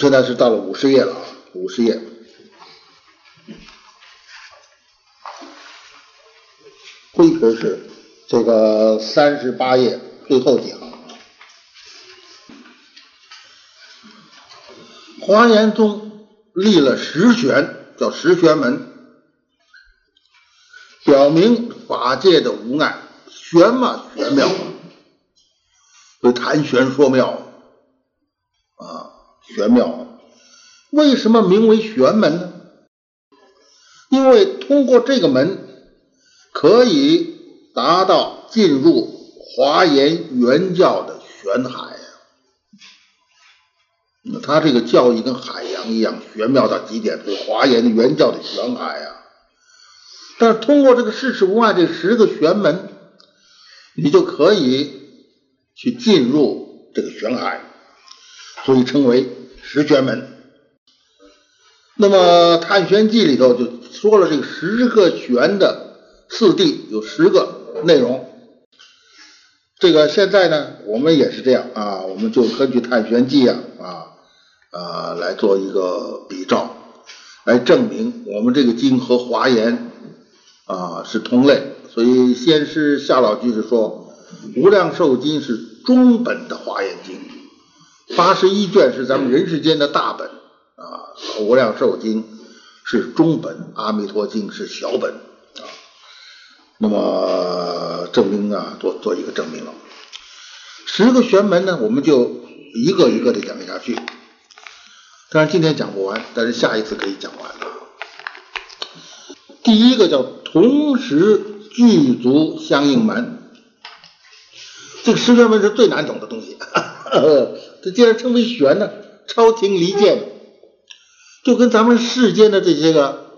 现在是到了五十页了，五十页。灰皮是这个三十八页最后几行。华严宗立了十玄，叫十玄门，表明法界的无碍。玄嘛，玄妙，就谈玄说妙啊，玄妙。为什么名为玄门呢？因为通过这个门。可以达到进入华严原教的玄海啊！那他这个教义跟海洋一样玄妙到极点，是华严的原教的玄海啊！但是通过这个世事无碍这十个玄门，你就可以去进入这个玄海，所以称为十玄门。那么《探玄记》里头就说了这个十个玄的。四谛有十个内容，这个现在呢，我们也是这样啊，我们就根据《太玄记》啊啊啊来做一个比照，来证明我们这个经和华严啊是同类。所以先师夏老居士说，《无量寿经》是中本的华严经，八十一卷是咱们人世间的大本啊，《无量寿经》是中本，《阿弥陀经》是小本啊。那么证明啊，做做一个证明了。十个玄门呢，我们就一个一个的讲下去。当然今天讲不完，但是下一次可以讲完啊。第一个叫同时具足相应门，这个十玄门是最难懂的东西。这既然称为玄呢，超情离间，就跟咱们世间的这些个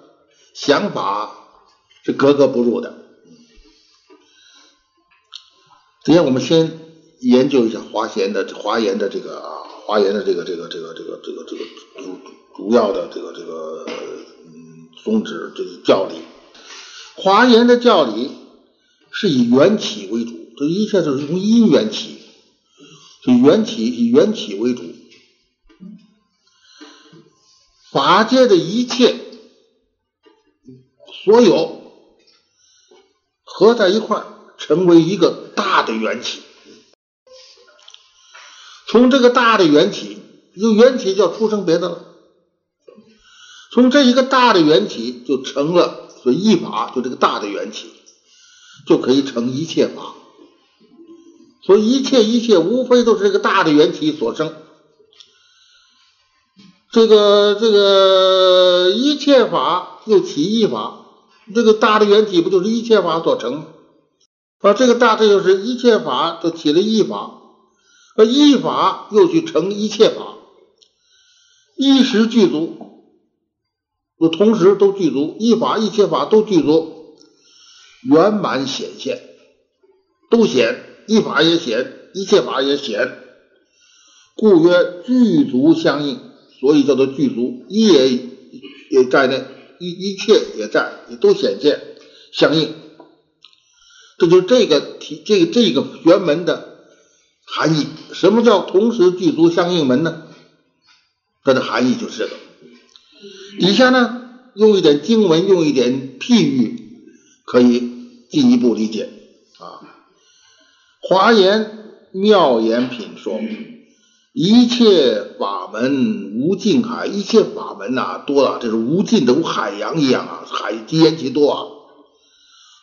想法是格格不入的。首先，我们先研究一下华严的华严的这个啊，华严的这个这个这个这个这个这个主主要的这个这个嗯宗旨这个教理。华严的教理是以缘起为主，这一切都是从因缘起，以缘起以缘起为主。法界的一切所有合在一块。成为一个大的缘起，从这个大的缘起，有缘起就要出生别的了。从这一个大的缘起就成了，所以一法就这个大的缘起就可以成一切法。所以一切一切无非都是这个大的缘起所生。这个这个一切法又起一法，这个大的缘起不就是一切法所成？啊，这个大，这就是一切法都起了一法，而一法又去成一切法，一时具足，就同时都具足，一法一切法都具足，圆满显现，都显，一法也显，一切法也显，故曰具足相应，所以叫做具足，一也也在内，一一切也在，也都显现相应。这就是这个题，这个这个玄门的含义。什么叫同时具足相应门呢？它的含义就是这个。底下呢，用一点经文，用一点譬喻，可以进一步理解啊。华严妙严品说，一切法门无尽海，一切法门呐多了，这是无尽的，如海洋一样啊，海极多啊，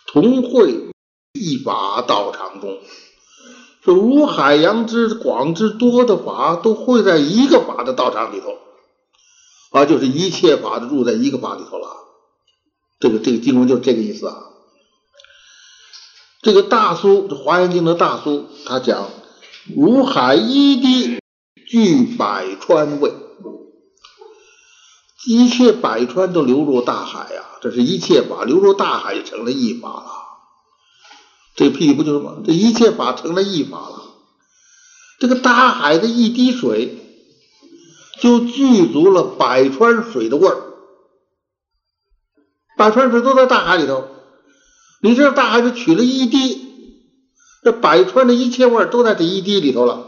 同会。一法道场中，说如海洋之广之多的法，都汇在一个法的道场里头，啊，就是一切法都入在一个法里头了。这个这个经文就是这个意思啊。这个大苏《这华严经》的大苏，他讲如海一滴聚百川味，一切百川都流入大海呀，这是一切法流入大海就成了一法了。这屁不就是吗？这一切法成了一法了。这个大海的一滴水，就具足了百川水的味儿。百川水都在大海里头，你这大海就取了一滴，这百川的一切味都在这一滴里头了。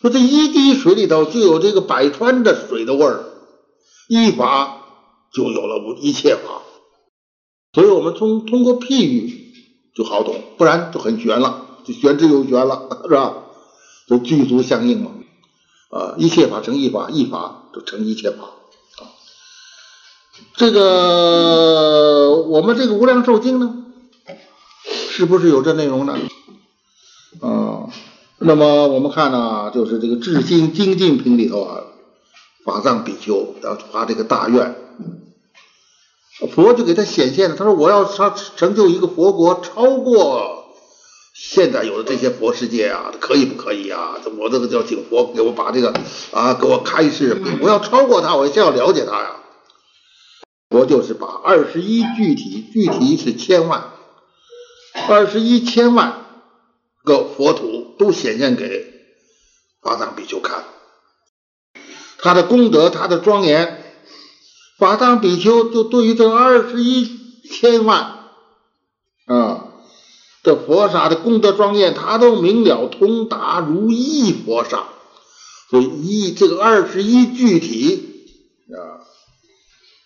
说这一滴水里头就有这个百川的水的味儿，一法就有了一切法。所以我们通通过譬喻就好懂，不然就很玄了，就玄之又玄了，是吧？就具足相应嘛。啊，一切法成一法，一法就成一切法。啊，这个我们这个无量寿经呢，是不是有这内容呢？啊，那么我们看呢，就是这个至心精进品里头啊，法藏比丘要发这个大愿，佛就给他显现了。他说我要他成就一个佛国，超过。现在有的这些佛世界啊，可以不可以啊？我这个叫请佛给我把这个啊给我开示，我要超过他，我先要了解他呀。佛就是把二十一具体，具体是千万，二十一千万个佛土都显现给法藏比丘看，他的功德，他的庄严，法藏比丘就对于这二十一千万啊。这佛刹的功德庄严，他都明了通达如意佛刹，所以一这个二十一具体啊，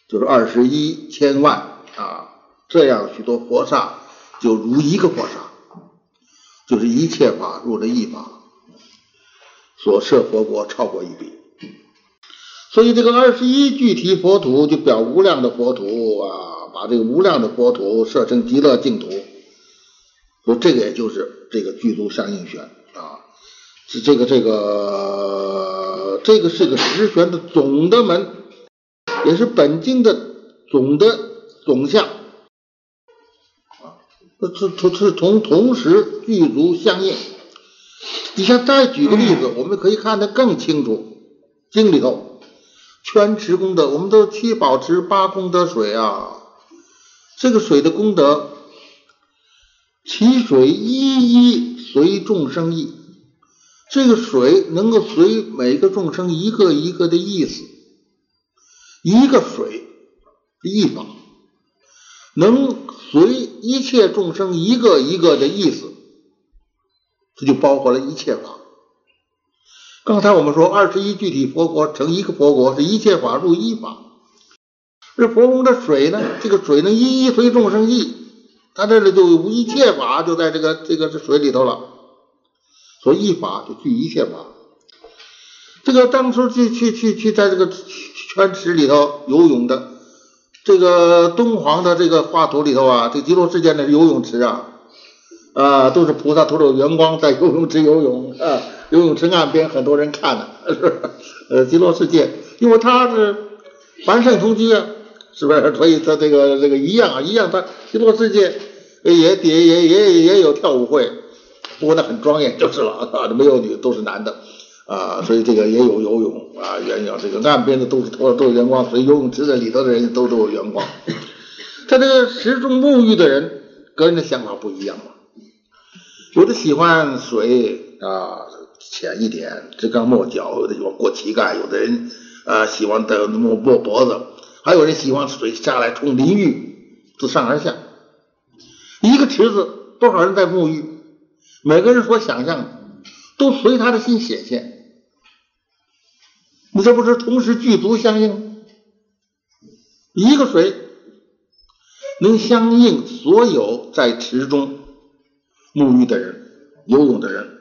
就是二十一千万啊，这样许多佛刹就如一个佛刹，就是一切法入了一法，所设佛国超过一比，所以这个二十一具体佛土就表无量的佛土啊，把这个无量的佛土设成极乐净土。说这个也就是这个具足相应玄啊，是这个这个这个是个十玄的总的门，也是本经的总的总相，这这是同同时具足相应。你像再举个例子，我们可以看得更清楚。经里头圈持功德，我们都七宝池八功德水啊，这个水的功德。其水一一随众生意，这个水能够随每个众生一个一个的意思，一个水一法，能随一切众生一个一个的意思，这就包括了一切法。刚才我们说二十一具体佛国成一个佛国，是一切法入一法。这佛中的水呢，这个水能一一随众生意。它这里就一切法就在这个这个这水里头了，所以一法就具一切法。这个当初去去去去在这个泉池里头游泳的，这个敦煌的这个画图里头啊，这极乐世界的游泳池啊，啊都是菩萨头有圆光在游泳池游泳啊，游泳池岸边很多人看呢，呃极乐世界，因为它是凡圣同居啊，是不是？所以它这个这个一样啊，一样，它极乐世界。也也也也也有跳舞会，不过那很庄严就是了啊，没有女都是男的啊，所以这个也有游泳啊，鸳鸯这个岸边的都是头上都有圆光，所以游泳池的里头的人都都有圆光。他这个池中沐浴的人，个人的想法不一样嘛，有的喜欢水啊浅一点，直刚没脚，有的喜欢过膝盖，有的人啊喜欢的摸摸脖子，还有人喜欢水下来冲淋浴，自上而下。一个池子，多少人在沐浴？每个人所想象的都随他的心显现。你这不是同时具足相应？一个水能相应所有在池中沐浴的人、游泳的人，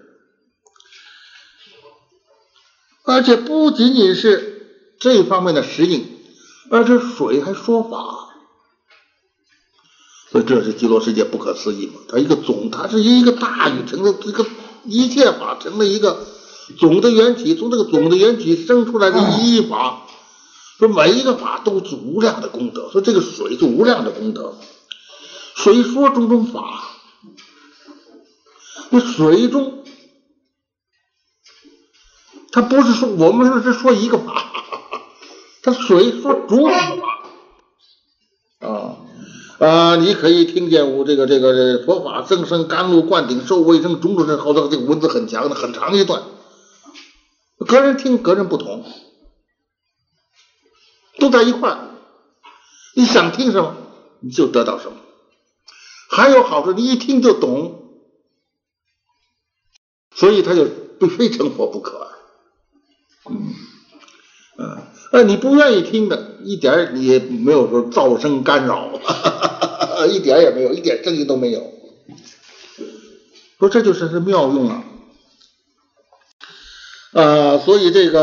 而且不仅仅是这方面的实应，而且水还说法。所以这是极乐世界不可思议嘛？它一个总，它是一个大宇成的这个一切法成了一个总的缘起，从这个总的缘起生出来的一一法，说每一个法都是无量的功德，说这个水是无量的功德，水说种种法，那水中，它不是说我们是说一个法，它水说种种法。啊。啊，你可以听见我这个这个佛法增生甘露灌顶受卫生种种这，好多这个文字很强的很长一段，个人听个人不同，都在一块你想听什么你就得到什么，还有好处，你一听就懂，所以他就非成佛不可嗯，嗯，呃，你不愿意听的，一点儿也没有说噪声干扰，一点也没有，一点声音都没有。说这就是是妙用啊，啊，所以这个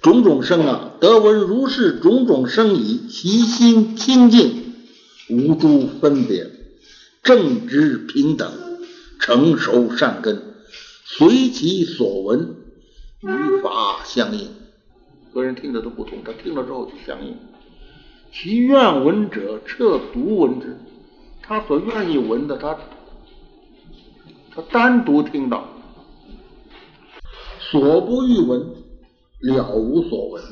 种种声啊，得闻如是种种声已，其心清净，无诸分别，正直平等，成熟善根，随其所闻，与法相应。个人听着都不同，他听了之后就相应。其愿闻者，彻独闻之。他所愿意闻的，他他单独听到；所不欲闻，了无所闻。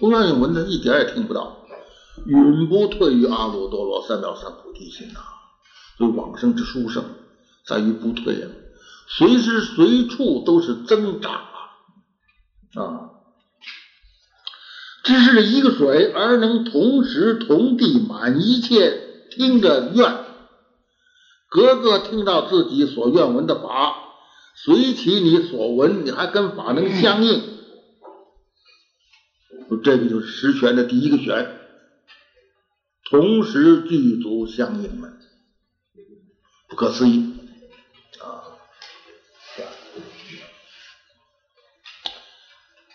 不愿意闻的，一点也听不到。永不退于阿耨多罗三藐三菩提心呐！所以往生之殊胜，在于不退啊，随时随处都是增长啊！啊，只是一个水，而能同时同地满一切。听着愿，个个听到自己所愿闻的法，随其你所闻，你还跟法能相应，这个就是十玄的第一个玄，同时具足相应门，不可思议。啊！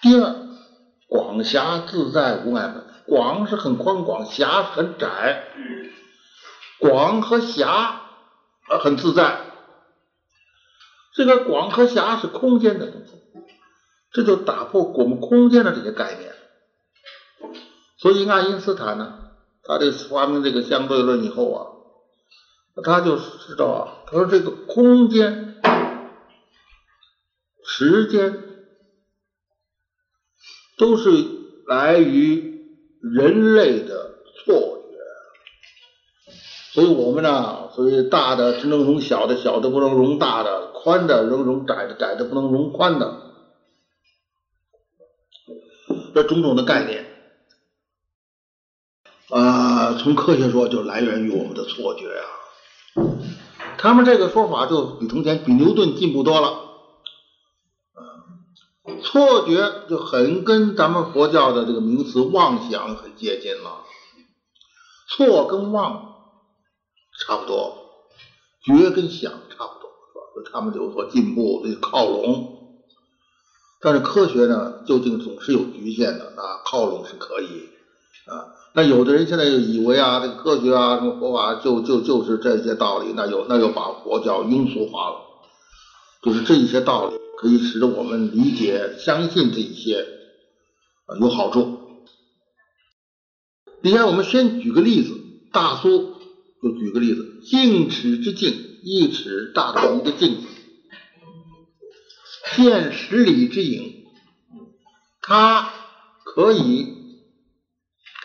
第二，广狭自在无碍门，广是很宽广，狭很窄。广和狭呃很自在，这个广和狭是空间的东西，这就打破我们空间的这些概念。所以爱因斯坦呢，他这发明这个相对论以后啊，他就知道啊，他说这个空间、时间都是来于人类的错。所以我们呢，所以大的只能容小的，小的不能容大的，宽的能容窄的，窄的不能容宽的，这种种的概念啊，从科学说就来源于我们的错觉啊。他们这个说法就比从前比牛顿进步多了。错觉就很跟咱们佛教的这个名词妄想很接近了。错跟妄。差不多，觉跟想差不多，是吧？所以他们有所进步，这靠拢。但是科学呢，究竟总是有局限的啊，靠拢是可以啊。那有的人现在就以为啊，这个科学啊，什么佛法就就就是这些道理，那有那又把佛教庸俗化了。就是这一些道理可以使得我们理解、相信这一些有好处。你看，我们先举个例子，大苏。就举个例子，径尺之径，一尺大的一个镜子，见十里之影，它可以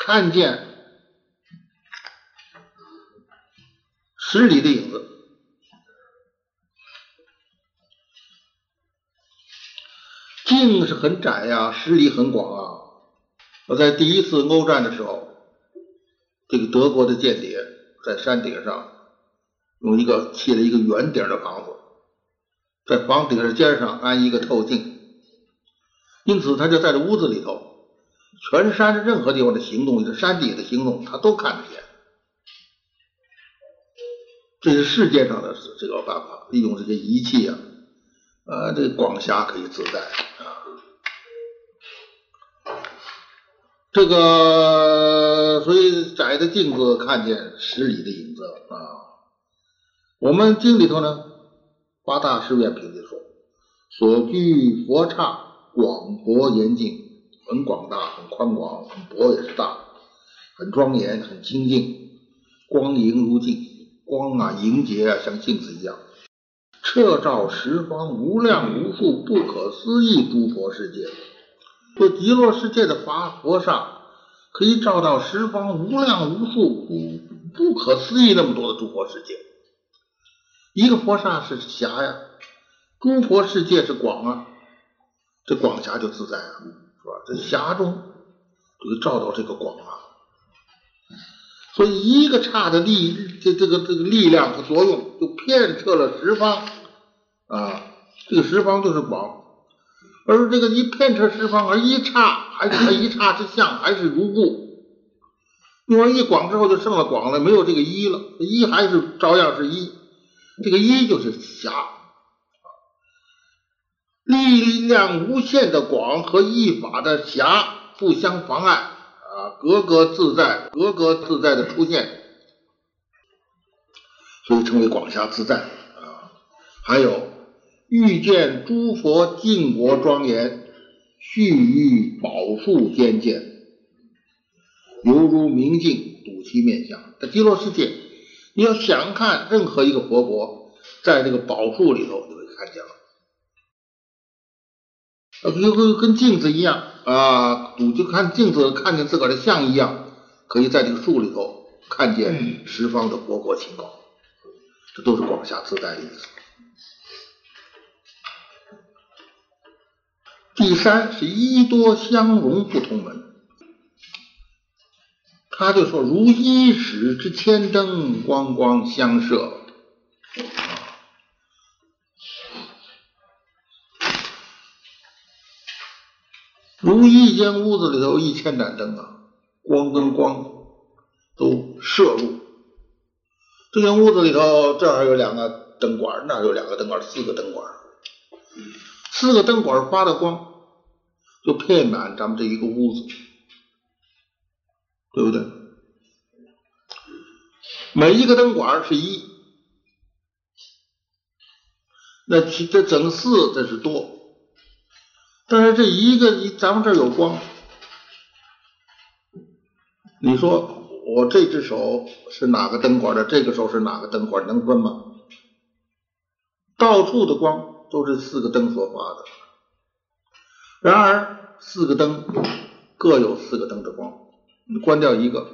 看见十里的影子。镜是很窄呀，十里很广啊。我在第一次欧战的时候，这个德国的间谍。在山顶上用一个砌了一个圆顶的房子，在房顶的尖上安一个透镜，因此他就在这屋子里头，全山任何地方的行动，是山底的行动，他都看得见。这是世界上的这个办法，利用这些仪器啊，呃，这个广狭可以自在啊。这个，所以窄的镜子看见十里的影子啊。我们经里头呢，八大师院评的说，所居佛刹广博严净，很广大，很宽广，很博也是大，很庄严，很清净，光莹如镜，光啊莹洁啊，像镜子一样，彻照十方无量无数不可思议诸佛世界。这极乐世界的法佛刹可以照到十方无量无数不可思议那么多的诸佛世界，一个佛刹是狭呀，诸佛世界是广啊，这广狭就自在啊，是吧？这狭中就照到这个广啊，所以一个刹的力，这这个这个力量和作用就遍彻了十方啊，这个十方就是广。而这个一片彻十方，而一刹还是他一刹之相，还是如故。用完一广之后，就剩了广了，没有这个一了，一还是照样是一。这个一就是狭，力量无限的广和一法的狭不相妨碍啊，格格自在，格格自在的出现，所以称为广狭自在啊。还有。遇见诸佛净国庄严，续于宝树间见，犹如明镜睹其面相。在极乐世界，你要想看任何一个佛国，在这个宝树里头就会看见了，就，跟跟镜子一样啊，赌就看镜子看见自个儿的像一样，可以在这个树里头看见十方的佛国情况，这都是广狭自在的意思。第三是一多相融不同门，他就说如一矢之千灯光光相射，如一间屋子里头一千盏灯啊，光跟光都射入。这间屋子里头，这儿有两个灯管，那儿有两个灯管，四个灯管。四个灯管发的光，就配满咱们这一个屋子，对不对？每一个灯管是一，那这整四这是多，但是这一个一咱们这有光，你说我这只手是哪个灯管的？这个手是哪个灯管？能分吗？到处的光。都是四个灯所发的，然而四个灯各有四个灯的光，你关掉一个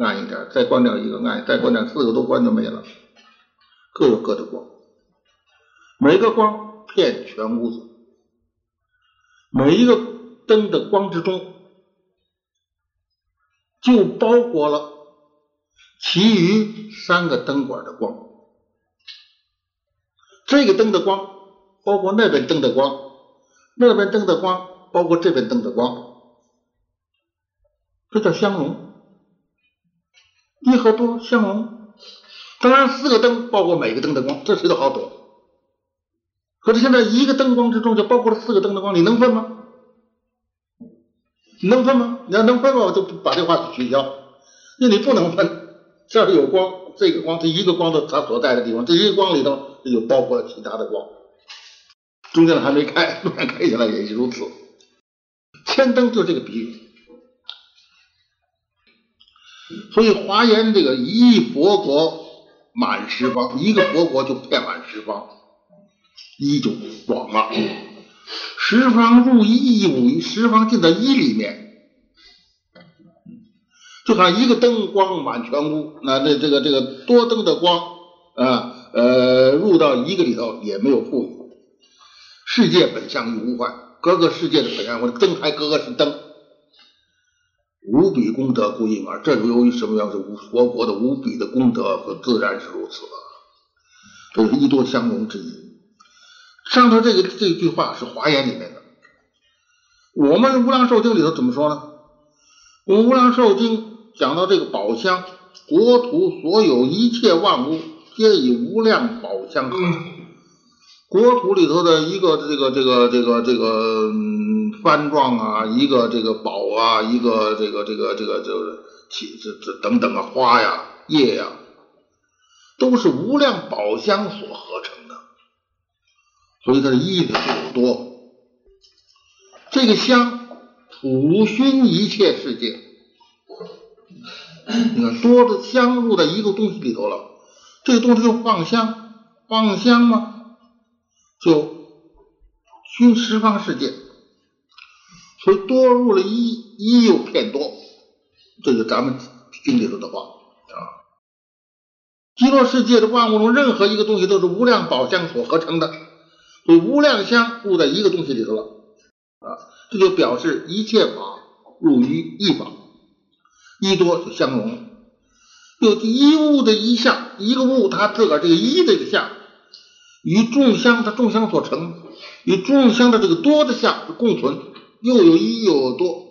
暗一点，再关掉一个暗，再关掉四个都关就没了，各有各的光，每个光遍全屋子，每一个灯的光之中就包括了其余三个灯管的光，这个灯的光。包括那边灯的光，那边灯的光，包括这边灯的光，这叫相融，一和多相融。当然，四个灯包括每个灯的光，这谁都好懂。可是现在一个灯光之中就包括了四个灯的光，你能分吗？你能分吗？你要能分，我就把这话取消。那你不能分，这儿有光，这个光，这一个光的它所在的地方，这一个光里头就包括了其他的光。中间的还没开，突然开起来也是如此。千灯就这个比喻，所以华严这个一佛国满十方，一个佛国就遍满十方，一就广了。十方入一，五，十方进到一里面，就像一个灯光满全屋，那这这个这个多灯的光啊呃入到一个里头也没有富裕。世界本相亦无坏，各个世界的本相，我灯还各个是灯，无比功德故应而。这是由于什么样？是无佛国的无比的功德和自然是如此，这是一多相融之意。上头这个这句话是华严里面的，我们无量寿经里头怎么说呢？我们无量寿经讲到这个宝箱，国土所有一切万物，皆以无量宝箱合。国土里头的一个这个这个这个这个幡状啊，一个这个宝啊，一个这个这个这个就是起这这等等啊，花呀叶呀，都是无量宝箱所合成的，所以它的意思很多。这个香普熏一切世界，你看多的香入在一个东西里头了，这个东西就放香，放香吗？就熏十方世界，所以多入了一，一又骗多，这是咱们经里头的话啊。极乐世界的万物中，任何一个东西都是无量宝相所合成的，所以无量相入在一个东西里头了啊，这就表示一切法入于一法，一多就相融。就一物的一相，一个物它自个儿这个一这个相。与众相，它众相所成，与众相的这个多的相共存，又有一又有多，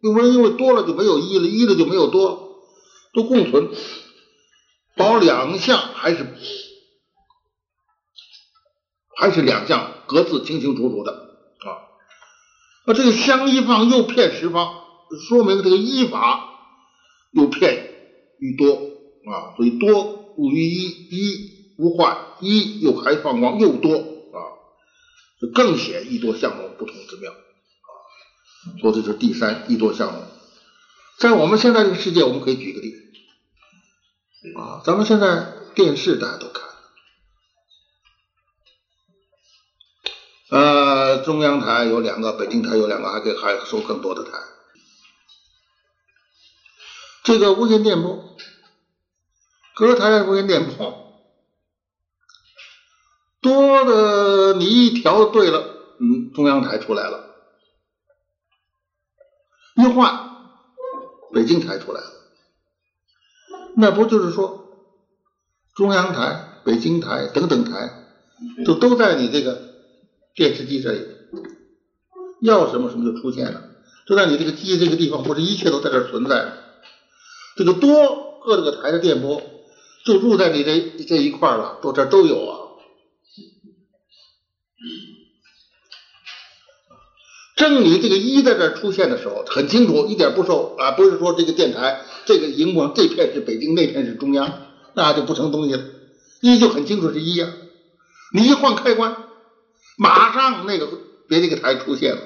又不是因为多了就没有一了，一了就没有多，都共存，保两相还是还是两相各自清清楚楚的啊。那这个相一方又骗十方，说明这个一法又骗于多啊，所以多入于一，一。无坏一又还放光又多啊，就更显一多相容不同之妙啊。说这是第三一多相容，在我们现在这个世界，我们可以举个例啊，咱们现在电视大家都看，呃，中央台有两个，北京台有两个，还可以还收更多的台。这个无线电波，隔台的无线电波。多的你一调对了，嗯，中央台出来了；一换，北京台出来了。那不就是说，中央台、北京台等等台，就都在你这个电视机这里，要什么什么就出现了，就在你这个机这个地方，或者一切都在这存在。这个多各这个台的电波，就住在你这这一块了，都这都有啊。正你这个一在这出现的时候，很清楚，一点不受啊，不是说这个电台这个荧光这片是北京，那片是中央，那就不成东西了。一就很清楚是一呀，你一换开关，马上那个别这个台出现了，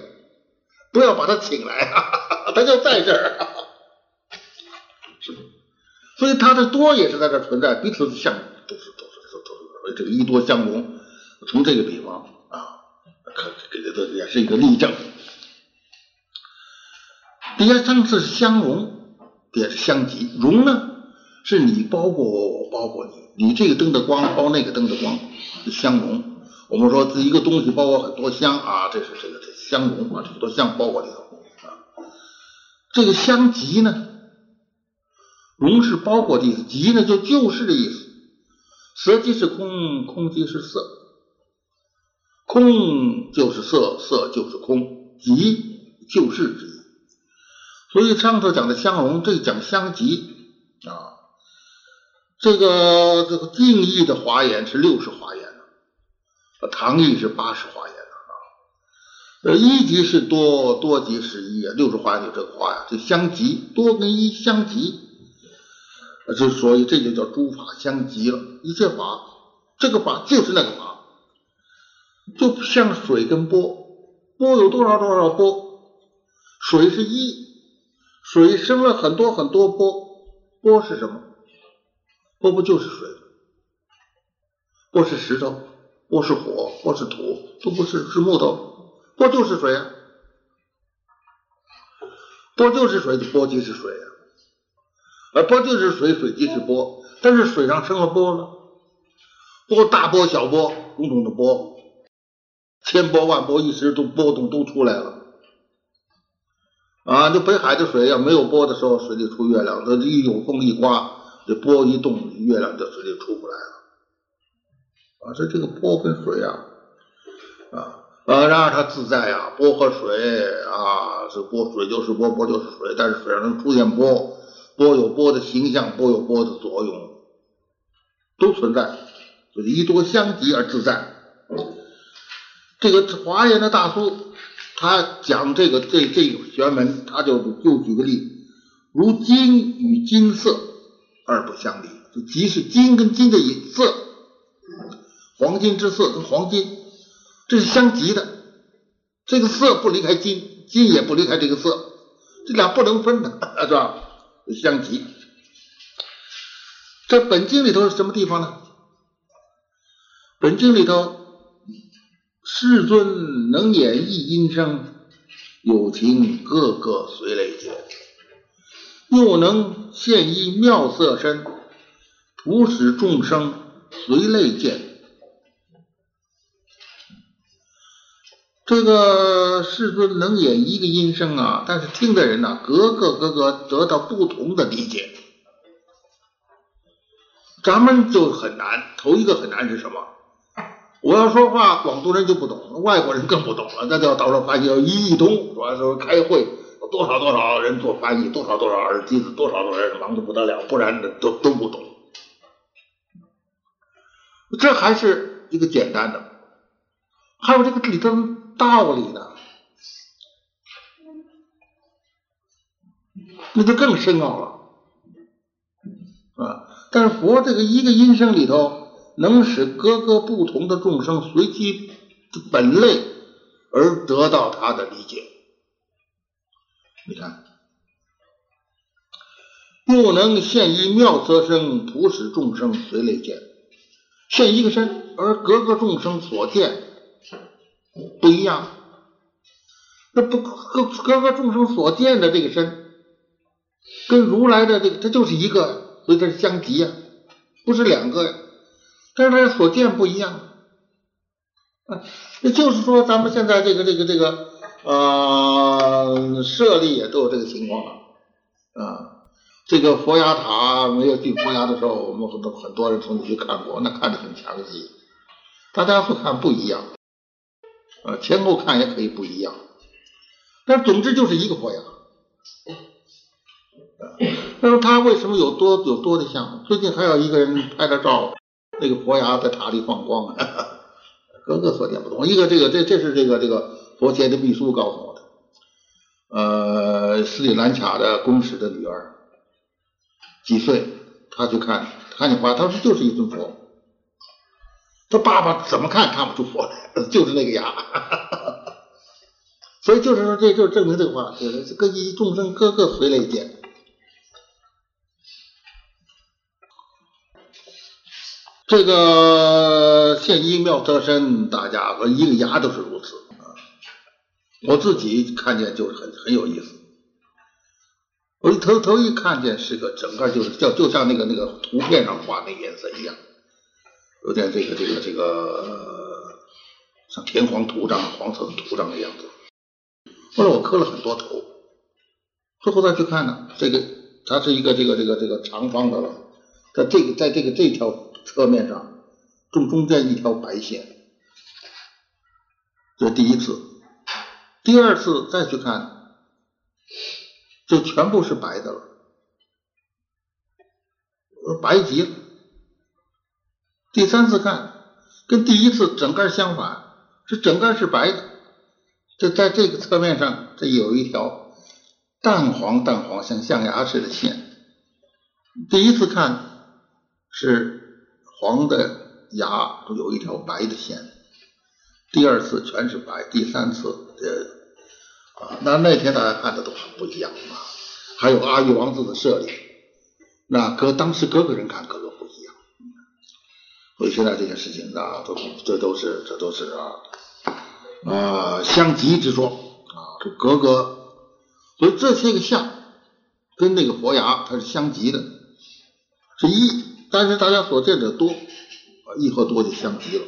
不要把它请来，它就在这儿，是不？所以它的多也是在这存在，彼此相都是都是都都是这个一多相容。从这个比方啊，可给的也是一个例证。第三次相融，也是相即。融呢，是你包裹我，我包裹你，你这个灯的光包那个灯的光，是相融。我们说这一个东西包括很多香啊，这是这个这相融啊，很多相包裹里头啊。这个相即呢，融是包裹的意思，即呢就就是的意思。色即是空，空即是色，空就是色，色就是空，即就是即。所以上头讲的相融，这讲相即啊。这个这个定义的华严是六十华严的，唐义是八十华严的啊。呃，一即是多，多即是一啊。六十华严就这个话呀，就相即，多跟一相即，就所以这就叫诸法相即了。一切法，这个法就是那个法，就像水跟波，波有多少多少波，水是一。水生了很多很多波，波是什么？波不就是水？波是石头，波是火，波是土，都不是是木头，波就是水啊！波就是水，波即是水啊！而波就是水，水即是波。但是水上生了波了，波大波小波，种种的波，千波万波，一时都波动都出来了。啊，就北海的水要没有波的时候，水里出月亮；这一有风一刮，这波一动，月亮这水里出不来了。啊，这这个波跟水啊，啊啊，然而它自在啊，波和水啊，是波，水就是波，波就是水。但是水上能出现波，波有波的形象，波有波的作用，都存在，就是一多相即而自在。这个华严的大苏。他讲这个这这个玄门，他就就举个例，如金与金色二不相离，就即是金跟金的色，黄金之色跟黄金，这是相即的，这个色不离开金，金也不离开这个色，这俩不能分的，是吧？相即。这本经里头是什么地方呢？本经里头。世尊能演绎音声，有情个个随类见；又能现一妙色身，普使众生随类见。这个世尊能演一个音声啊，但是听的人呢，个个个个得到不同的理解。咱们就很难，头一个很难是什么？我要说话，广东人就不懂，外国人更不懂了。那叫到时候翻译要一亿通，完时候开会，多少多少人做翻译，多少多少耳机子，多少多少人忙得不得了，不然都都不懂。这还是一个简单的，还有这个里头道理呢，那就更深奥了啊！但是佛这个一个音声里头，能使各个不同的众生随其本类而得到他的理解。你看，不能现一妙色声，普使众生随类见。现一个身，而各个众生所见不一样。那不各各个众生所见的这个身，跟如来的这个，它就是一个，所以它是相即呀，不是两个呀。但是它所见不一样。啊，那就是说，咱们现在这个这个这个呃舍利也都有这个情况了啊。这个佛牙塔没有进佛牙的时候，我们很多很多人曾经去看过，那看着很详细。大家所看不一样，呃，前后看也可以不一样，但总之就是一个佛牙。那么他为什么有多有多的像？最近还有一个人拍了照，那个佛牙在塔里放光，哈哈各个所见不同。一个这个这这是这个这个佛前的秘书告诉我的，呃，斯里兰卡的公使的女儿。几岁，他去看看见花，他说就是一尊佛。他爸爸怎么看看不出佛来，就是那个牙。所以就是说，这就证明这个话，就是各一众生各个随类见。这个现一妙色身，大家和一个牙都是如此啊。我自己看见就是很很有意思。我一头头一看见是个整个就是叫就像那个那个图片上画那颜色一样，有点这个这个这个像田黄土壤黄色的土壤的样子。后来我磕了很多头，最后再去看呢，这个它是一个这个这个这个长方的了，在这个在这个这条侧面上中中间一条白线，这第一次，第二次再去看。就全部是白的了，白极了。第三次看，跟第一次整个相反，是整个是白的。就在这个侧面上，这有一条淡黄淡黄像象牙似的线。第一次看是黄的牙都，有一条白的线。第二次全是白，第三次呃。那那天大家看的都很不一样啊，还有阿育王子的舍利，那搁当时各个人看各个不一样，所以现在这件事情啊，都这都是这都是啊啊相即之说啊，这格格，所以这些个相跟那个佛牙它是相即的，是一，但是大家所见的多，一和多就相即了。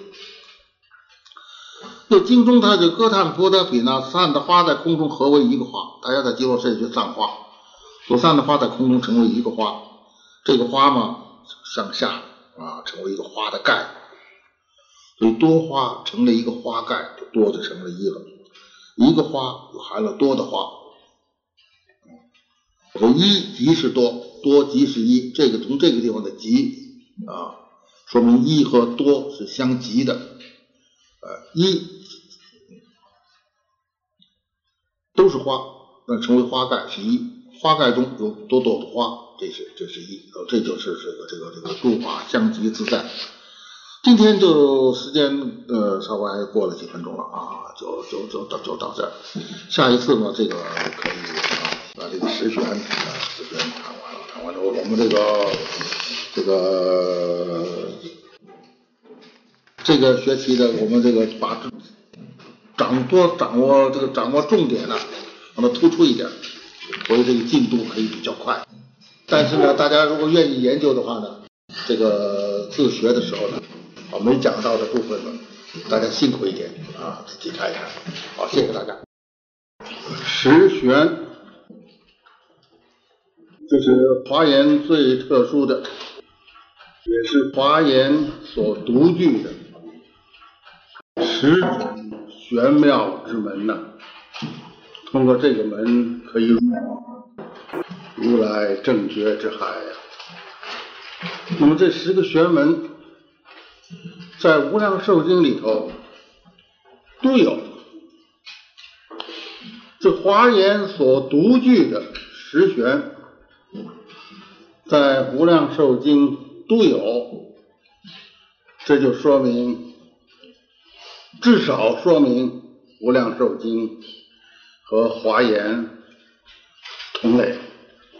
这经中，他就歌叹佛得品呢，散的花在空中合为一个花。大家在极乐世界散花，所散的花在空中成为一个花。这个花嘛，向下啊，成为一个花的盖。所以多花成了一个花盖，就多就成了一了。一个花就含了多的花。所以一即是多，多即是一。这个从这个地方的即啊，说明一和多是相即的。呃，一都是花，那成为花盖是一，花盖中有朵朵的花，这是这是一，呃，这就是这个这个这个诸法相即自在。今天就时间呃稍微过了几分钟了啊，就就就到就到这儿。下一次呢，这个可以啊把这个十玄啊十玄谈完了，谈完之后我们这个这个。这个学期的我们这个把掌多掌握这个掌握重点呢，让它突出一点，所以这个进度可以比较快。但是呢，大家如果愿意研究的话呢，这个自学的时候呢，啊没讲到的部分呢，大家辛苦一点啊，自己看一看。好，谢谢大家。十玄，这是华严最特殊的，也是华严所独具的。十玄妙之门呐，通过这个门可以入如来正觉之海呀。那么这十个玄门在《无量寿经》里头都有，这华严所独具的十玄，在《无量寿经》都有，这就说明。至少说明《无量寿经》和华严同类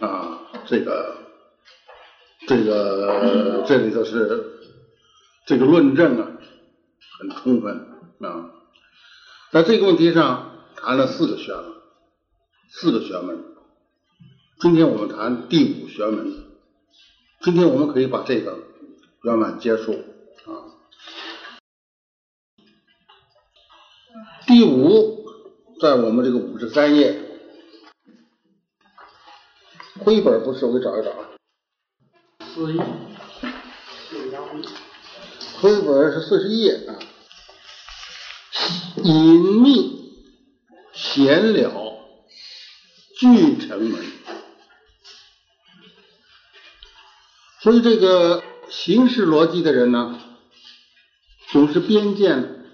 啊，这个这个这里头是这个论证啊，很充分啊。在这个问题上谈了四个玄门，四个玄门。今天我们谈第五玄门，今天我们可以把这个圆满结束啊。第五，在我们这个五十三页，灰本不是，我给找一找啊。四一。灰本是四十一页啊。隐秘闲了聚成门，所以这个形式逻辑的人呢，总是边见。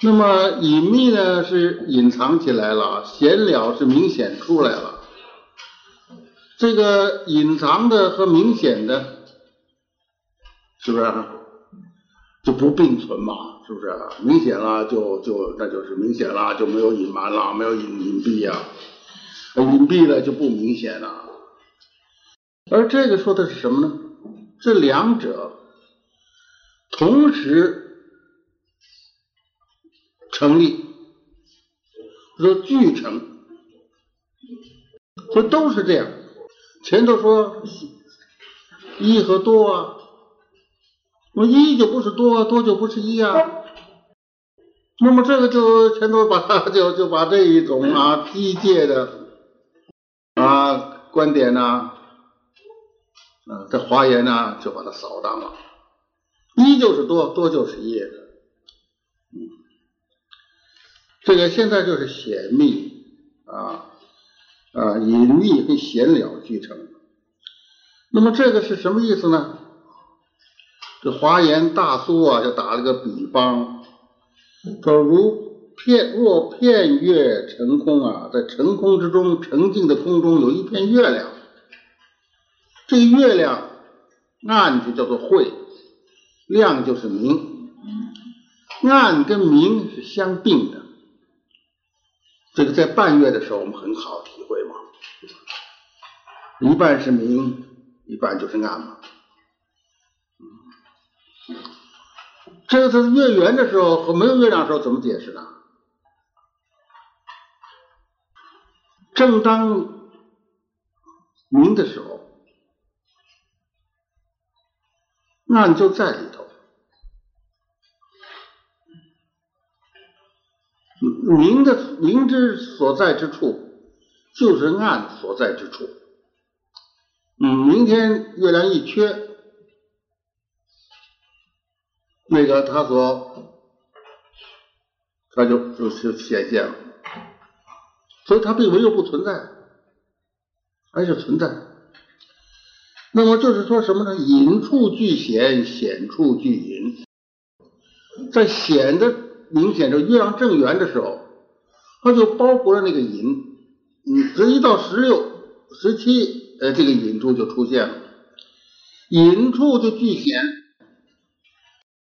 那么隐秘呢是隐藏起来了，闲了是明显出来了。这个隐藏的和明显的，是不是就不并存嘛？是不是明显了就就那就是明显了，就没有隐瞒了，没有隐隐蔽呀。隐蔽了就不明显了。而这个说的是什么呢？这两者同时。成立，说俱成，说都是这样。前头说一和多啊，那一就不是多，多就不是一啊。那么这个就前头把它就就把这一种啊机械的啊观点呐，这华严呢就把它扫荡了。一就是多，多就是一。这个现在就是显密啊啊隐秘跟显了俱成。那么这个是什么意思呢？这华严大苏啊就打了个比方，说如片若片月成空啊，在成空之中澄净的空中有一片月亮，这月亮暗就叫做晦，亮就是明，暗跟明是相并的。这个在半月的时候，我们很好体会嘛，一半是明，一半就是暗嘛。这个是月圆的时候和没有月亮的时候怎么解释呢？正当明的时候，暗就在里头。明的明之所在之处，就是暗所在之处。嗯，明天月亮一缺，那个它所，它就就就显现了。所以它并没有不存在，还是存在。那么就是说什么呢？隐处具显，显处具隐，在显的。明显，这月亮正圆的时候，它就包裹了那个隐。嗯，十一到十六、十七，呃，这个隐处就出现了，隐处就具显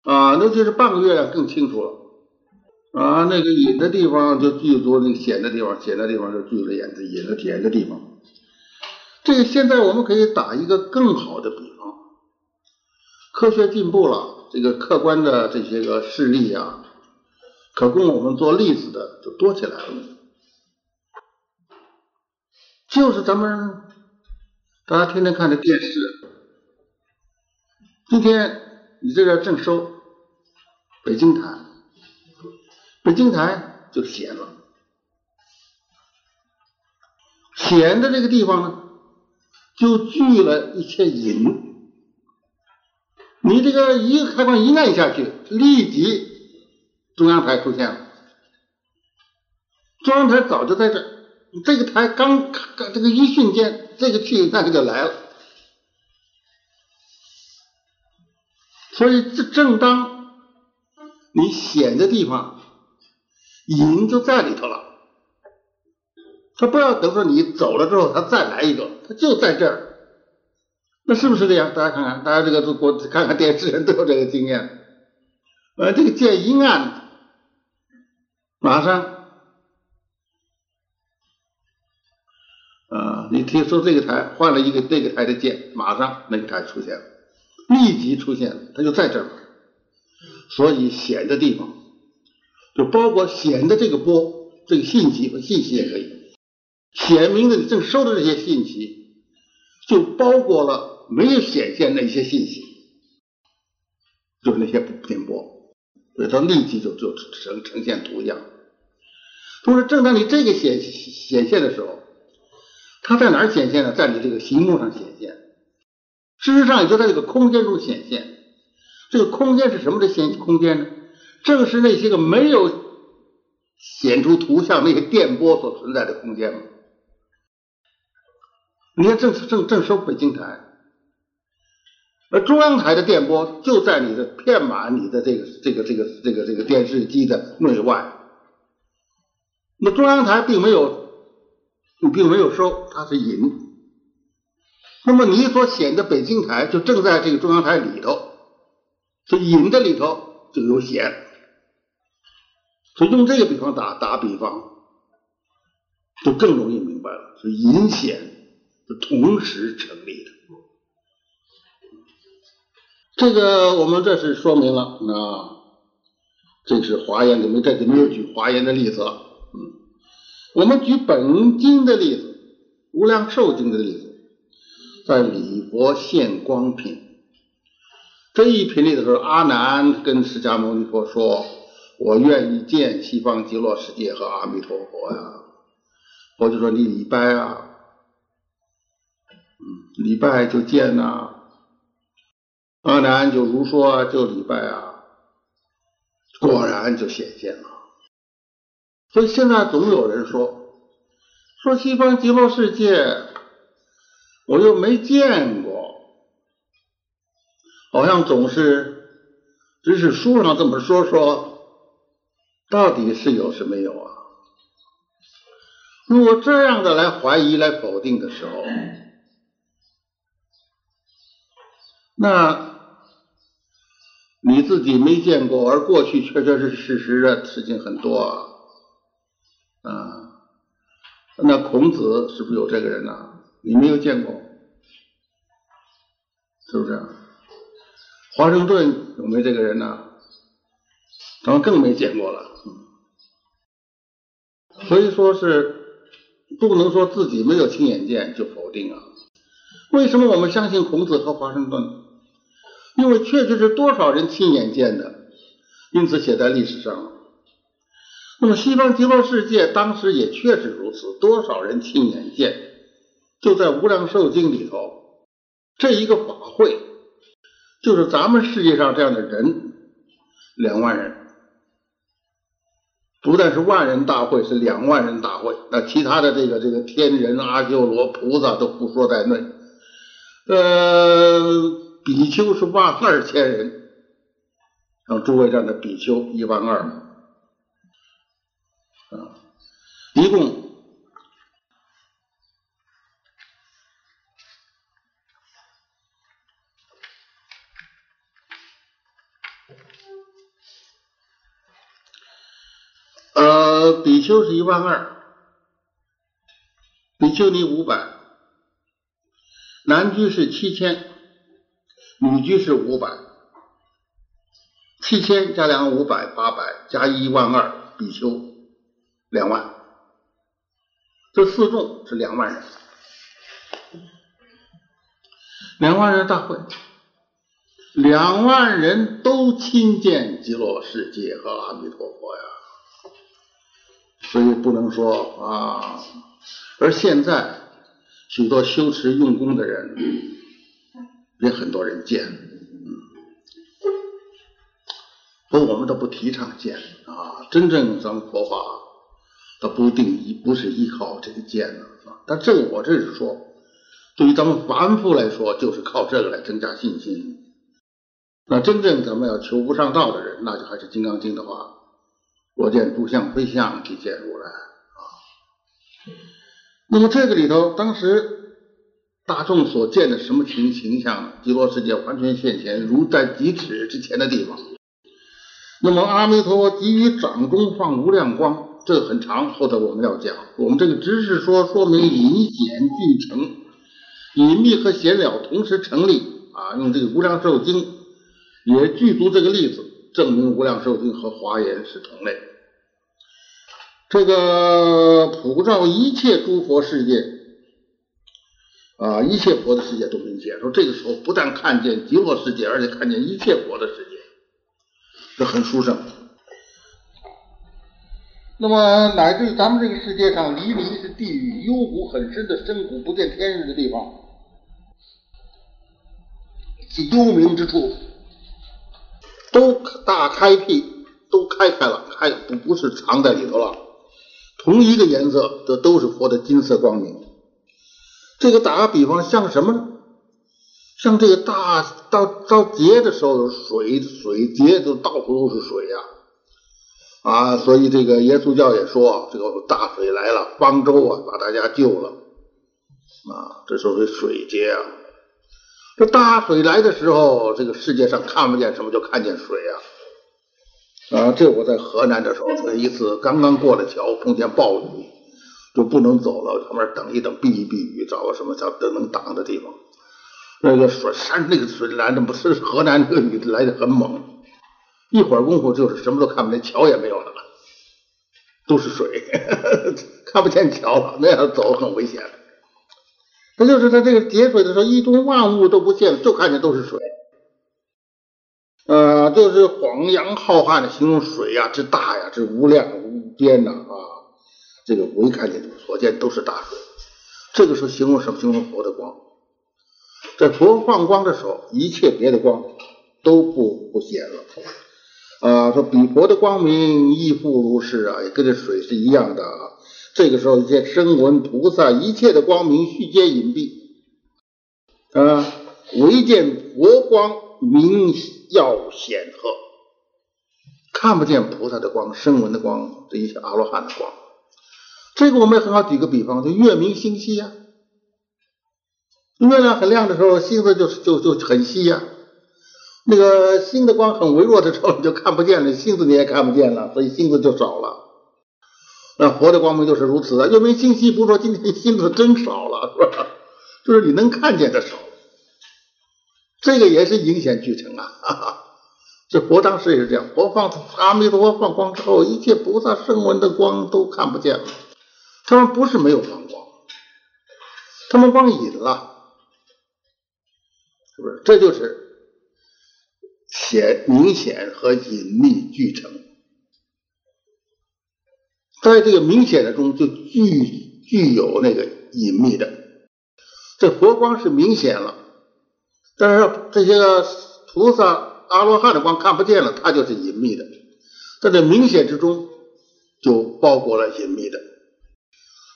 啊，那就是半个月亮更清楚了啊。那个隐的地方就具足那个显的地方，显的地方就具了眼的隐的显的地方。这个现在我们可以打一个更好的比方，科学进步了，这个客观的这些个事例啊。可供我们做例子的就多起来了，就是咱们大家天天看的电视，今天你这个正收北京台，北京台就闲了，闲的这个地方呢，就聚了一些银，你这个一个开关一按下去，立即。中央台出现了。中央台早就在这儿，这个台刚刚这个一瞬间，这个气那个就来了。所以这正当你险的地方，银就在里头了。他不要等说你走了之后，他再来一个，他就在这儿。那是不是这样？大家看看，大家这个国看看电视人都有这个经验。呃，这个见阴暗，马上啊，你听说这个台换了一个这个台的键，马上那个台出现了，立即出现了，它就在这儿。所以显的地方，就包括显的这个波，这个信息和信息也可以。显明的你正收的这些信息，就包括了没有显现那些信息，就是那些电波，所以它立即就就呈呈现图像。同时，正当你这个显显现的时候，它在哪儿显现呢？在你这个屏幕上显现。事实上，也就在这个空间中显现。这个空间是什么的显空间呢？正是那些个没有显出图像那些电波所存在的空间嘛。你看，正正正收北京台，而中央台的电波就在你的片码你的这个这个这个这个这个电视机的内外。那么中央台并没有，你并没有收，它是隐。那么你所显的北京台就正在这个中央台里头，所以隐的里头就有显。所以用这个比方打打比方，就更容易明白了，是隐显。同时成立的，这个我们这是说明了啊，这是华严里面这里没有举华严的例子了，嗯，我们举本经的例子，无量寿经的例子，在礼佛现光品这一品里的时候，阿难跟释迦牟尼佛说：“我愿意见西方极乐世界和阿弥陀佛呀。”佛就说：“你礼拜啊。”礼拜就见呐，阿难就如说就礼拜啊，果然就显现了。所以现在总有人说，说西方极乐世界，我又没见过，好像总是只是书上这么说说，到底是有是没有啊？如果这样的来怀疑、来否定的时候，那你自己没见过，而过去确确实实的事情很多啊。那孔子是不是有这个人呢？你没有见过，是不是？华盛顿有没有这个人呢？咱们更没见过了。所以说是不能说自己没有亲眼见就否定啊。为什么我们相信孔子和华盛顿？因为确实是多少人亲眼见的，因此写在历史上了。那么西方极乐世界当时也确实如此，多少人亲眼见？就在《无量寿经》里头，这一个法会，就是咱们世界上这样的人两万人，不但是万人大会，是两万人大会。那其他的这个这个天人、阿修罗、菩萨都不说在内，呃。比丘是万二千人，像诸位站的比丘一万二，啊，一共呃，比丘是一万二，比丘尼五百，男居是七千。女居士五百，七千加两五百八百加一万二，比丘两万，这四众是两万人，两万人大会，两万人都亲见极乐世界和阿弥陀佛呀，所以不能说啊，而现在许多修持用功的人。也很多人见，嗯，不过我们都不提倡见啊。真正咱们佛法，它不定依不是依靠这个见的啊。但这个我这是说，对于咱们凡夫来说，就是靠这个来增加信心。那真正咱们要求不上道的人，那就还是《金刚经》的话：“我见诸相非相，即见如来。”啊。那么这个里头，当时。大众所见的什么形形象？极乐世界完全现前，如在几尺之前的地方。那么阿弥陀佛给予掌中放无量光，这个很长，后头我们要讲。我们这个只是说说明隐显具成，隐秘和显了同时成立啊。用这个无量寿经也具足这个例子，证明无量寿经和华严是同类。这个普照一切诸佛世界。啊，一切佛的世界都明显。说这个时候不但看见极乐世界，而且看见一切佛的世界，这很殊胜。那么乃至于咱们这个世界上，离离是地狱，幽谷很深的深谷，不见天日的地方，其幽冥之处，都大开辟，都开开了，开不不是藏在里头了。同一个颜色，这都是佛的金色光明。这个打个比方，像什么呢？像这个大到到节的时候，水水节都到处都是水呀，啊，所以这个耶稣教也说，这个大水来了，方舟啊把大家救了，啊，这时候是水节啊。这大水来的时候，这个世界上看不见什么，就看见水啊，啊，这我在河南的时候，一次刚刚过了桥，碰见暴雨。就不能走了，旁边等一等，避一避雨，找个什么叫能挡的地方。那个水山，那个水来的不是河南那个雨来的很猛，一会儿功夫就是什么都看不见，桥也没有了，都是水，看不见桥了，那样走很危险。那就是在这个节水的时候，一中万物都不见了，就看见都是水。呃，就是黄洋浩瀚的形容水呀，之大呀，之无量无边呐。这个我一看见，所见都是大水。这个时候形容什么？形容佛的光。在佛放光的时候，一切别的光都不不显了。啊，说比佛的光明亦复如是啊，也跟这水是一样的。这个时候，一切声闻菩萨，一切的光明须皆隐蔽。啊，唯见佛光明耀显赫，看不见菩萨的光、声闻的光、这一切阿罗汉的光。这个我们也很好举个比方，就月明星稀呀。月亮很亮的时候，星子就就就很稀呀。那个星的光很微弱的时候，你就看不见了，星子你也看不见了，所以星子就少了。那佛的光明就是如此啊，月明星稀，不是说今天星子真少了，是吧？就是你能看见的少。这个也是影显具成啊。哈 哈这佛当时也是这样，佛放阿弥陀佛放光之后，一切菩萨声闻的光都看不见了。他们不是没有放光，他们光隐了，是不是？这就是显明显和隐秘俱成，在这个明显的中就具具有那个隐秘的。这佛光是明显了，但是这些个菩萨、阿罗汉的光看不见了，它就是隐秘的。在这明显之中，就包裹了隐秘的。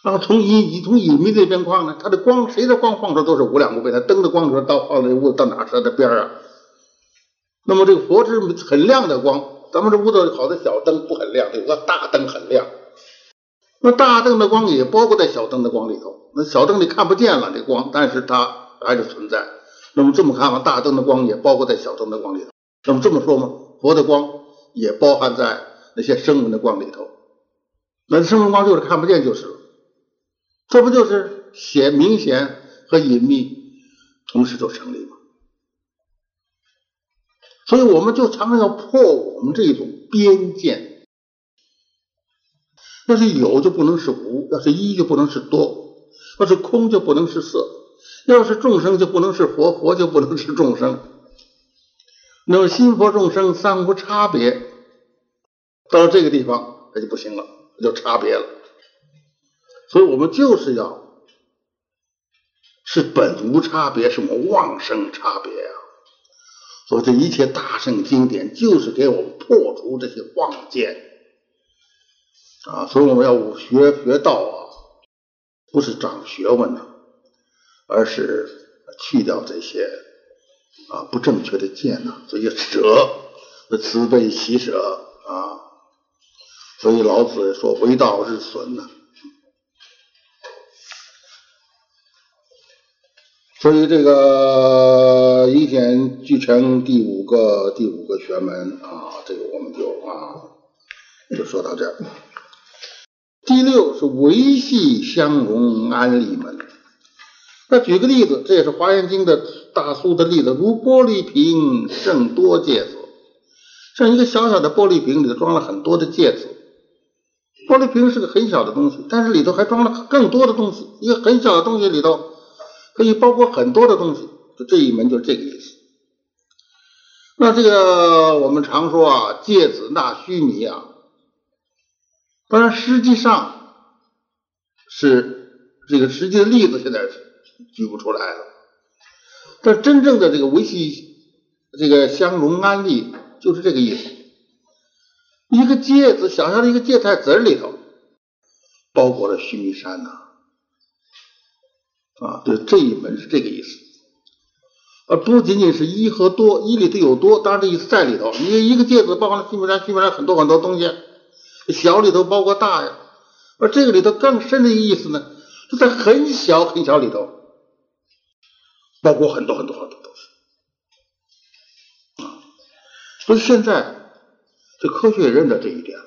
然后从隐隐从隐秘这边光呢，它的光谁的光放出都是无量无边，它灯的光说到放在屋子到哪是它的边啊？那么这个佛是很亮的光，咱们这屋子好的小灯不很亮，有个大灯很亮。那大灯的光也包括在小灯的光里头，那小灯你看不见了这光，但是它还是存在。那么这么看吧，大灯的光也包括在小灯的光里头。那么这么说嘛，佛的光也包含在那些声闻的光里头。那声闻光就是看不见就是了。这不就是显明显和隐秘同时就成立吗？所以我们就常常要破我们这种边界。要是有就不能是无，要是一就不能是多，要是空就不能是色，要是众生就不能是佛，佛就不能是众生。那么心佛众生三无差别，到了这个地方那就不行了，就差别了。所以我们就是要是本无差别，什么妄生差别啊？所以这一切大圣经典就是给我们破除这些妄见。啊，所以我们要学学道啊，不是长学问呐，而是去掉这些啊不正确的见呐，所以舍，慈悲喜舍啊，所以老子说为道日损呐，所以这个一点俱成第五个第五个玄门啊，这个我们就啊就说到这儿。第六是维系相容安利门。那举个例子，这也是《华严经》的大苏的例子，如玻璃瓶盛多芥子，像一个小小的玻璃瓶里头装了很多的芥子。玻璃瓶是个很小的东西，但是里头还装了更多的东西。一个很小的东西里头可以包括很多的东西，就这一门就是这个意思。那这个我们常说啊，芥子纳须弥啊。当然，实际上是这个实际的例子，现在举不出来了。但真正的这个维系这个相容安利，就是这个意思。一个芥子，想象的一个芥菜籽里头，包裹了须弥山呐。啊对，这一门是这个意思，而不仅仅是一和多，一里头有多，当然这意思在里头。你一个介子包含了须弥山，须弥山很多很多东西。小里头包括大呀，而这个里头更深的意思呢，就在很小很小里头，包括很多很多很多东西啊。所以现在这科学也认得这一点了。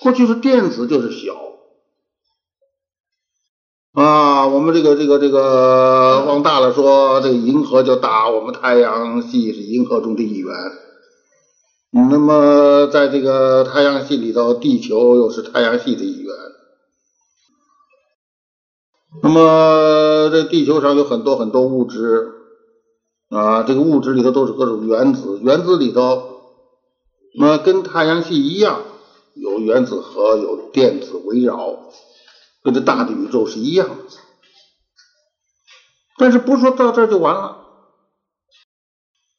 过去是电子就是小啊，我们这个这个这个往大了说，这个银河就大，我们太阳系是银河中的一员。那么，在这个太阳系里头，地球又是太阳系的一员。那么，这地球上有很多很多物质啊，这个物质里头都是各种原子，原子里头，那跟太阳系一样，有原子核，有电子围绕，跟这大的宇宙是一样的。但是，不说到这就完了，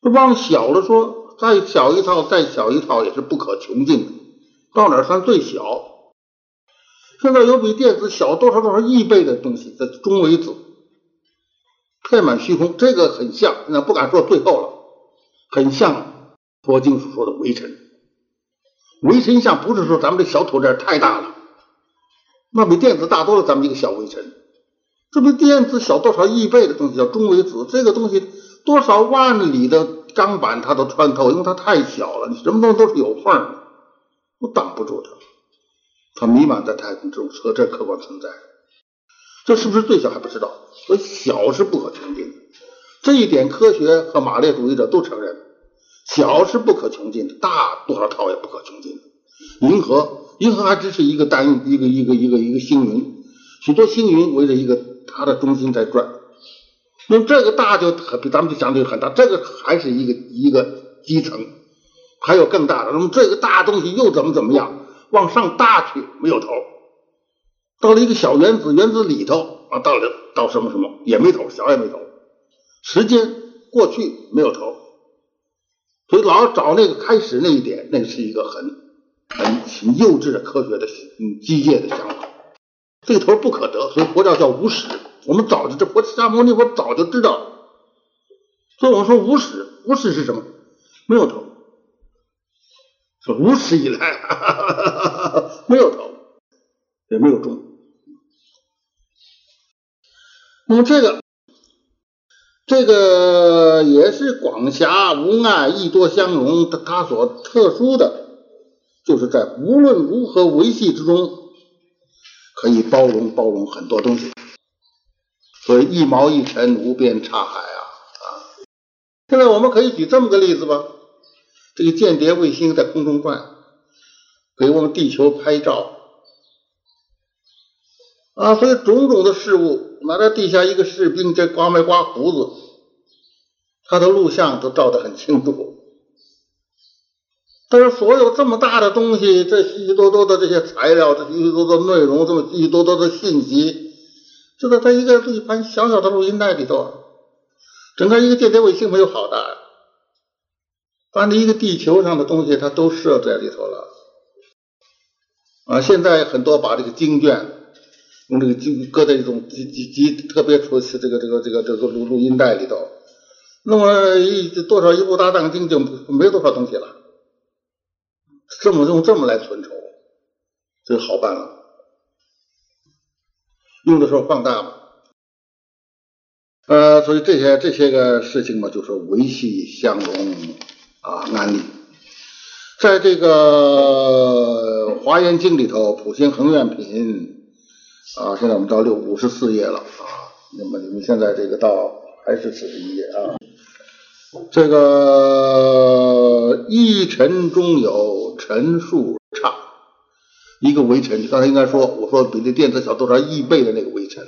往小了说。再小一套，再小一套也是不可穷尽的。到哪算最小？现在有比电子小多少多少亿倍的东西，在中微子，遍满虚空。这个很像，那不敢说最后了，很像佛经所说的微尘。微尘像不是说咱们这小土点太大了，那比电子大多了。咱们一个小微尘，这比电子小多少亿倍的东西叫中微子。这个东西多少万里的。钢板它都穿透，因为它太小了，你什么东西都是有缝的，都挡不住它。它弥漫在太空之中，和这客观存在。这是不是最小还不知道，所以小是不可穷尽的。这一点科学和马列主义者都承认，小是不可穷尽的，大多少套也不可穷尽的。银河，银河还只是一个单一个一个一个一个星云，许多星云围着一个它的中心在转。那么这个大就比咱们就相对很大，这个还是一个一个基层，还有更大的。那么这个大东西又怎么怎么样？往上大去没有头，到了一个小原子，原子里头啊，到了到什么什么也没头，小也没头。时间过去没有头，所以老找那个开始那一点，那是一个很很很幼稚的科学的嗯机械的想法，这个头不可得，所以佛教叫无始。我们早就这佛释迦牟尼佛早就知道，所以我们说无始，无始是什么？没有头，说无始以来哈哈哈没有头，也没有终。那么这个，这个也是广狭无碍，益多相容，它所特殊的，就是在无论如何维系之中，可以包容包容很多东西。所以一毛一尘，无边差海啊啊！现在我们可以举这么个例子吧，这个间谍卫星在空中转，给我们地球拍照啊，所以种种的事物，拿在地下一个士兵在刮没刮胡子，他的录像都照得很清楚。但是所有这么大的东西，这许许多多的这些材料，这许许多多内容，这么许许多多的信息。就在它一个一盘小小的录音带里头，整个一个间谍卫星没有好大，把你一个地球上的东西，它都设在里头了。啊，现在很多把这个经卷用这个经搁在一种集集集特别出这个这个这个这个录录音带里头，那么一多少一部大藏经就没多少东西了，这么用这么来存筹，这好办了，用的时候放大嘛。呃，所以这些这些个事情嘛，就是维系相融啊安利。在这个《华严经》里头，《普贤恒愿品》啊，现在我们到六五十四页了啊。那么你们现在这个到还是四十一页啊。这个一尘中有尘数差，一个微尘，刚才应该说，我说比这电子小多少亿倍的那个微尘。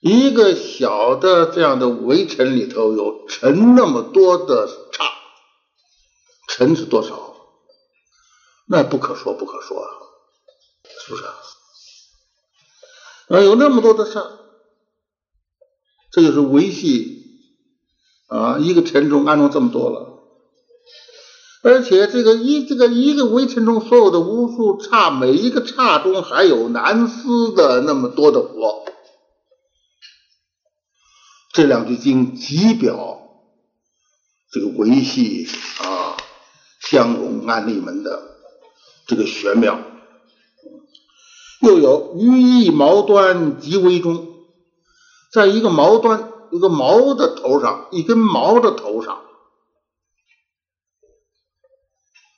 一个小的这样的微尘里头有尘那么多的差，尘是多少？那不可说不可说啊，是不是啊？啊，有那么多的差，这就是维系啊，一个尘中安装这么多了，而且这个一这个一个微尘中所有的无数刹，每一个刹中还有难思的那么多的佛。这两句经极表这个维系啊相容安利门的这个玄妙，又有于一毛端极为中，在一个毛端一个毛的头上，一根毛的头上，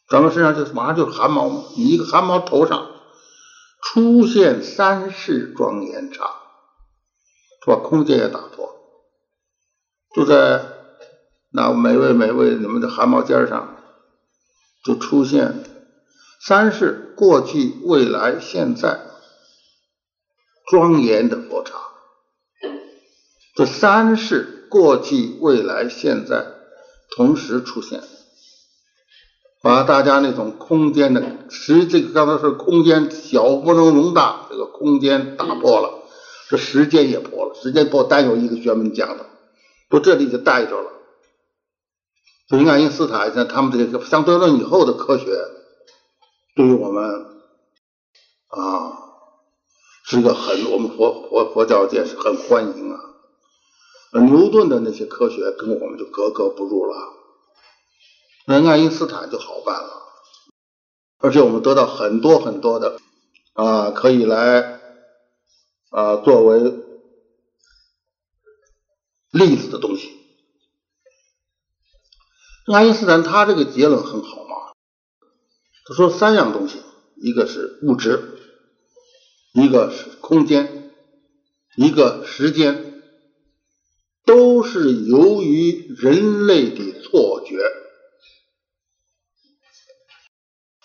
咱们身上就马上就是汗毛嘛，你一个汗毛头上出现三世庄严刹，把空间也打破。就在那每位每位你们的汗毛尖上，就出现三世过去、未来、现在庄严的佛刹。这三世过去、未来、现在同时出现，把大家那种空间的实这个刚才是空间小不能容大，这个空间打破了，这时间也破了，时间破单有一个学问讲的。都这里就带着了，所以爱因斯坦像他们这个相对论以后的科学，对于我们啊是一个很我们佛佛佛教界是很欢迎啊。牛顿的那些科学跟我们就格格不入了，那爱因斯坦就好办了，而且我们得到很多很多的啊可以来啊作为。例子的东西，爱因斯坦他这个结论很好嘛。他说三样东西，一个是物质，一个是空间，一个时间，都是由于人类的错觉。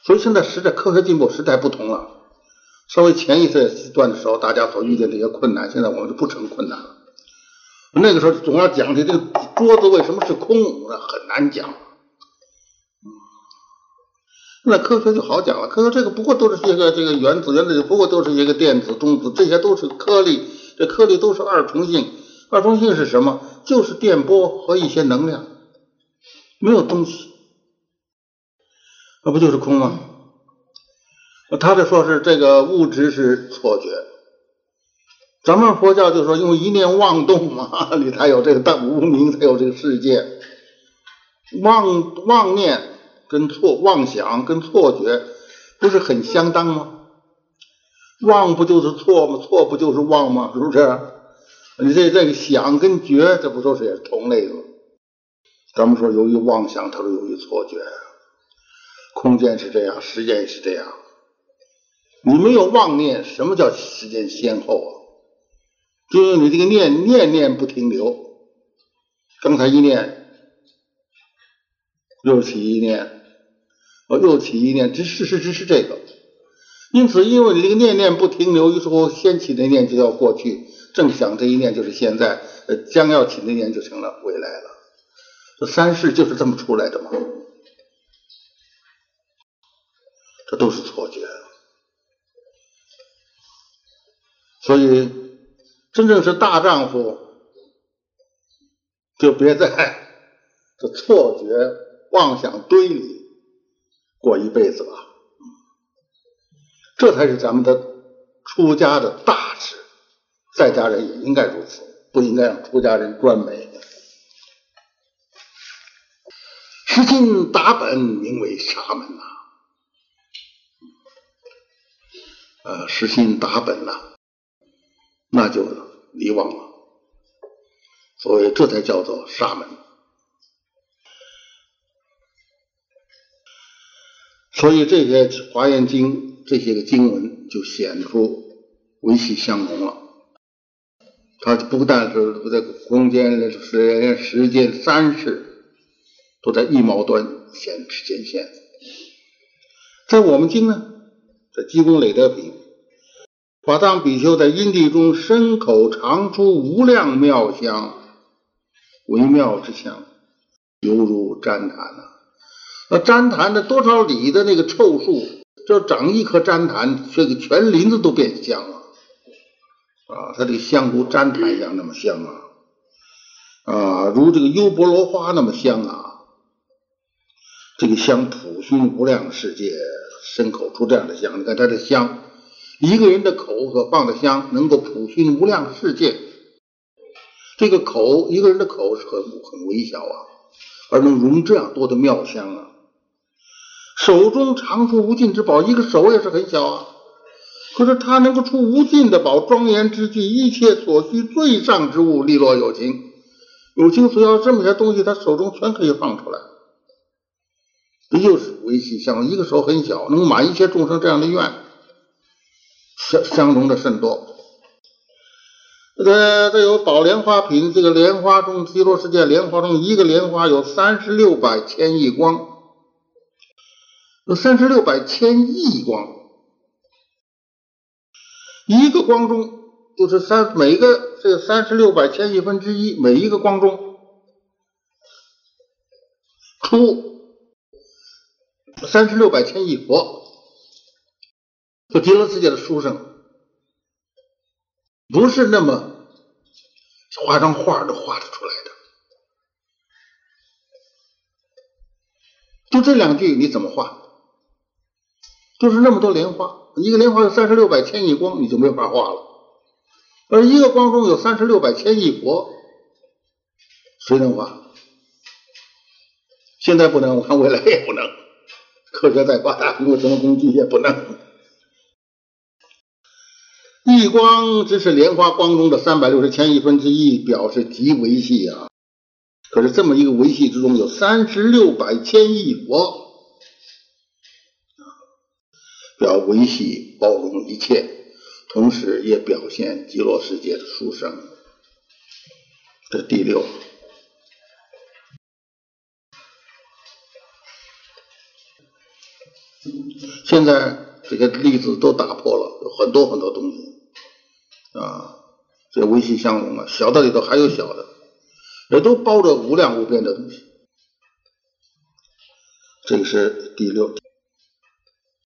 所以现在时代科学进步，时代不同了。稍微前一段的时候，大家所遇见这些困难，现在我们就不成困难了。那个时候总要讲的这个桌子为什么是空，那很难讲。那科学就好讲了，科学这个不过都是一个这个原子，原子不过都是一个电子、中子，这些都是颗粒，这颗粒都是二重性。二重性是什么？就是电波和一些能量，没有东西，那不就是空吗？他这说是这个物质是错觉。咱们佛教就说，用一念妄动嘛，你才有这个大无名，才有这个世界。妄妄念跟错妄想跟错觉不是很相当吗？妄不就是错吗？错不就是妄吗？是不是？你这这个想跟觉，这不都是也是同类的吗？咱们说，由于妄想，它是由于错觉。空间是这样，时间也是这样。你没有妄念，什么叫时间先后啊？就是你这个念念念不停留，刚才一念又起一念，哦又起一念，这事实只是这个。因此，因为你这个念念不停留，于是乎先起的念就要过去，正想这一念就是现在，将要起的念就成了未来了。这三世就是这么出来的嘛，这都是错觉，所以。真正是大丈夫，就别在这错觉、妄想堆里过一辈子了。这才是咱们的出家的大事。在家人也应该如此，不应该让出家人专美。实心达本，名为沙门呐。呃，实心达本了，那就离妄了。所以这才叫做沙门。所以这些华严经这些个经文就显出维系相同了。它不但是不在空间、时间、时间三世都在一毛端显显现。在我们经呢，在积功累德品，法藏比丘在因地中身口常出无量妙香，微妙之香，犹如旃檀呐。那旃檀的多少里的那个臭树，就长一棵旃檀，这个全林子都变香了啊！它这个香如旃檀一样那么香啊啊，如这个优波罗花那么香啊！这个香普熏无量世界，身口出这样的香。你看它的香，一个人的口所放的香，能够普熏无量世界。这个口，一个人的口是很很微小啊，而能容这样多的妙香啊！手中常出无尽之宝，一个手也是很小啊，可是他能够出无尽的宝，庄严之具，一切所需最上之物，利落有情，有情所要这么些东西，他手中全可以放出来。这又是维系相，一个手很小，能满一切众生这样的愿，相相容的甚多。这个这有宝莲花品，这个莲花中，极乐世界莲花中，一个莲花有三十六百千亿光。有三十六百千亿光，一个光中就是三每个这三十六百千亿分之一，每一个光中出三十六百千亿佛，就极乐世界的书生，不是那么画张画都画得出来的。就这两句，你怎么画？就是那么多莲花，一个莲花有三十六百千亿光，你就没法画了。而一个光中有三十六百千亿佛，谁能画？现在不能，我看未来也不能。科学再发达，用什么工具也不能。一光只是莲花光中的三百六十千亿分之一，表示极维系啊。可是这么一个维系之中，有三十六百千亿佛。表维系包容一切，同时也表现极乐世界的殊胜。这第六，现在这个例子都打破了，有很多很多东西啊，这微信相融啊，小的里头还有小的，也都包着无量无边的东西。这个是第六。